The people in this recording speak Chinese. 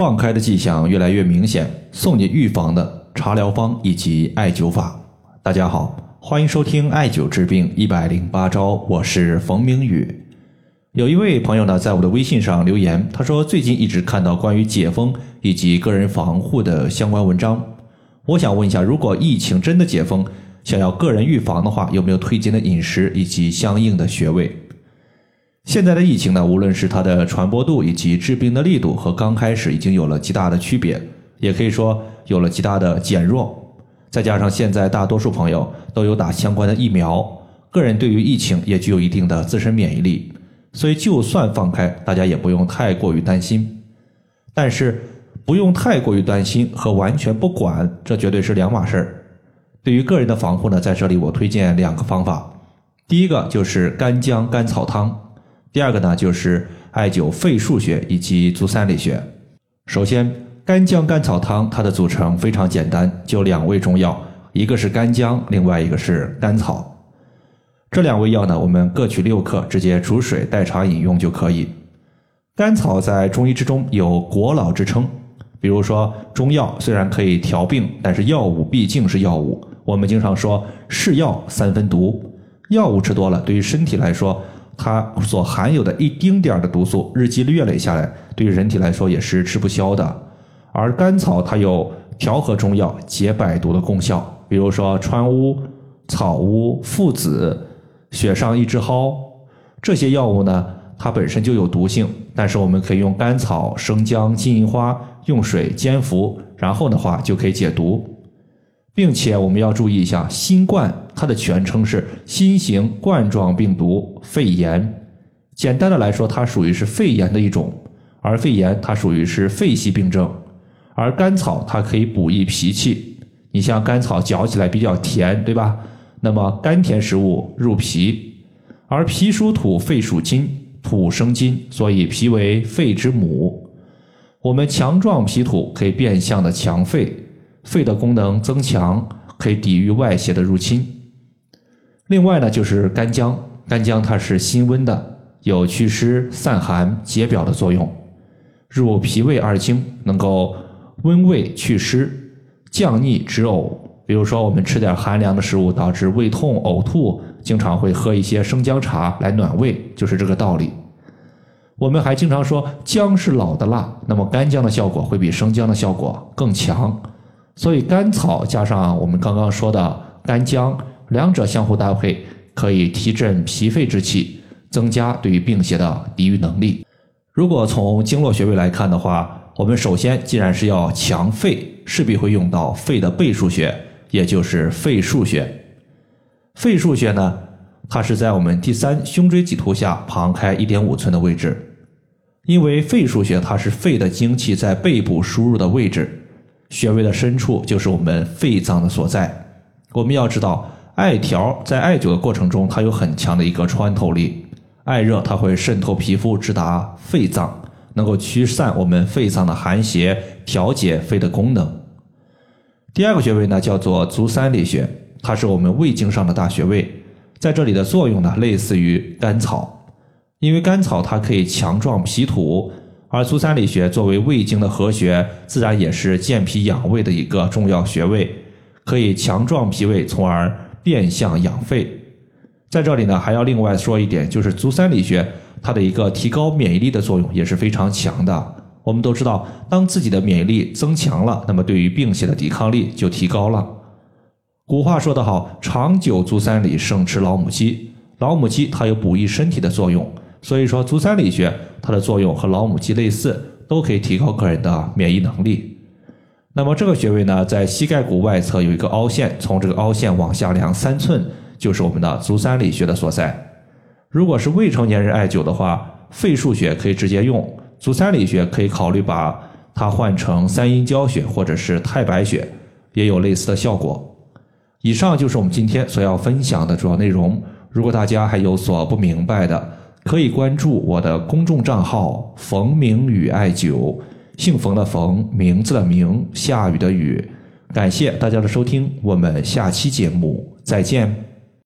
放开的迹象越来越明显，送你预防的茶疗方以及艾灸法。大家好，欢迎收听《艾灸治病一百零八招》，我是冯明宇。有一位朋友呢，在我的微信上留言，他说最近一直看到关于解封以及个人防护的相关文章。我想问一下，如果疫情真的解封，想要个人预防的话，有没有推荐的饮食以及相应的穴位？现在的疫情呢，无论是它的传播度以及治病的力度，和刚开始已经有了极大的区别，也可以说有了极大的减弱。再加上现在大多数朋友都有打相关的疫苗，个人对于疫情也具有一定的自身免疫力，所以就算放开，大家也不用太过于担心。但是不用太过于担心和完全不管，这绝对是两码事儿。对于个人的防护呢，在这里我推荐两个方法，第一个就是干姜甘草汤。第二个呢，就是艾灸肺腧穴以及足三里穴。首先，干姜甘草汤，它的组成非常简单，就两味中药，一个是干姜，另外一个是甘草。这两味药呢，我们各取六克，直接煮水代茶饮用就可以。甘草在中医之中有国老之称，比如说中药虽然可以调病，但是药物毕竟是药物。我们经常说是药三分毒，药物吃多了，对于身体来说。它所含有的一丁点儿的毒素，日积月累下来，对于人体来说也是吃不消的。而甘草它有调和中药、解百毒的功效，比如说川乌、草乌、附子、雪上一枝蒿这些药物呢，它本身就有毒性，但是我们可以用甘草、生姜、金银花用水煎服，然后的话就可以解毒。并且我们要注意一下，新冠它的全称是新型冠状病毒肺炎。简单的来说，它属于是肺炎的一种，而肺炎它属于是肺系病症。而甘草它可以补益脾气，你像甘草嚼起来比较甜，对吧？那么甘甜食物入脾，而脾属土，肺属金，土生金，所以脾为肺之母。我们强壮脾土，可以变相的强肺。肺的功能增强，可以抵御外邪的入侵。另外呢，就是干姜，干姜它是辛温的，有祛湿散寒、解表的作用，入脾胃二经，能够温胃祛湿、降逆止呕。比如说，我们吃点寒凉的食物，导致胃痛、呕吐，经常会喝一些生姜茶来暖胃，就是这个道理。我们还经常说姜是老的辣，那么干姜的效果会比生姜的效果更强。所以甘草加上我们刚刚说的干姜，两者相互搭配，可以提振脾肺之气，增加对于病邪的抵御能力。如果从经络穴位来看的话，我们首先既然是要强肺，势必会用到肺的背腧穴，也就是肺腧穴。肺腧穴呢，它是在我们第三胸椎棘突下旁开一点五寸的位置。因为肺腧穴它是肺的精气在背部输入的位置。穴位的深处就是我们肺脏的所在。我们要知道，艾条在艾灸的过程中，它有很强的一个穿透力。艾热它会渗透皮肤，直达肺脏，能够驱散我们肺脏的寒邪，调节肺的功能。第二个穴位呢，叫做足三里穴，它是我们胃经上的大穴位，在这里的作用呢，类似于甘草，因为甘草它可以强壮脾土。而足三里穴作为胃经的合穴，自然也是健脾养胃的一个重要穴位，可以强壮脾胃，从而变相养肺。在这里呢，还要另外说一点，就是足三里穴它的一个提高免疫力的作用也是非常强的。我们都知道，当自己的免疫力增强了，那么对于病邪的抵抗力就提高了。古话说得好，长久足三里，胜吃老母鸡。老母鸡它有补益身体的作用。所以说，足三里穴它的作用和老母鸡类似，都可以提高个人的免疫能力。那么这个穴位呢，在膝盖骨外侧有一个凹陷，从这个凹陷往下量三寸，就是我们的足三里穴的所在。如果是未成年人艾灸的话，肺腧穴可以直接用，足三里穴可以考虑把它换成三阴交穴或者是太白穴，也有类似的效果。以上就是我们今天所要分享的主要内容。如果大家还有所不明白的，可以关注我的公众账号“冯明宇艾灸”，姓冯的冯，名字的名，下雨的雨。感谢大家的收听，我们下期节目再见。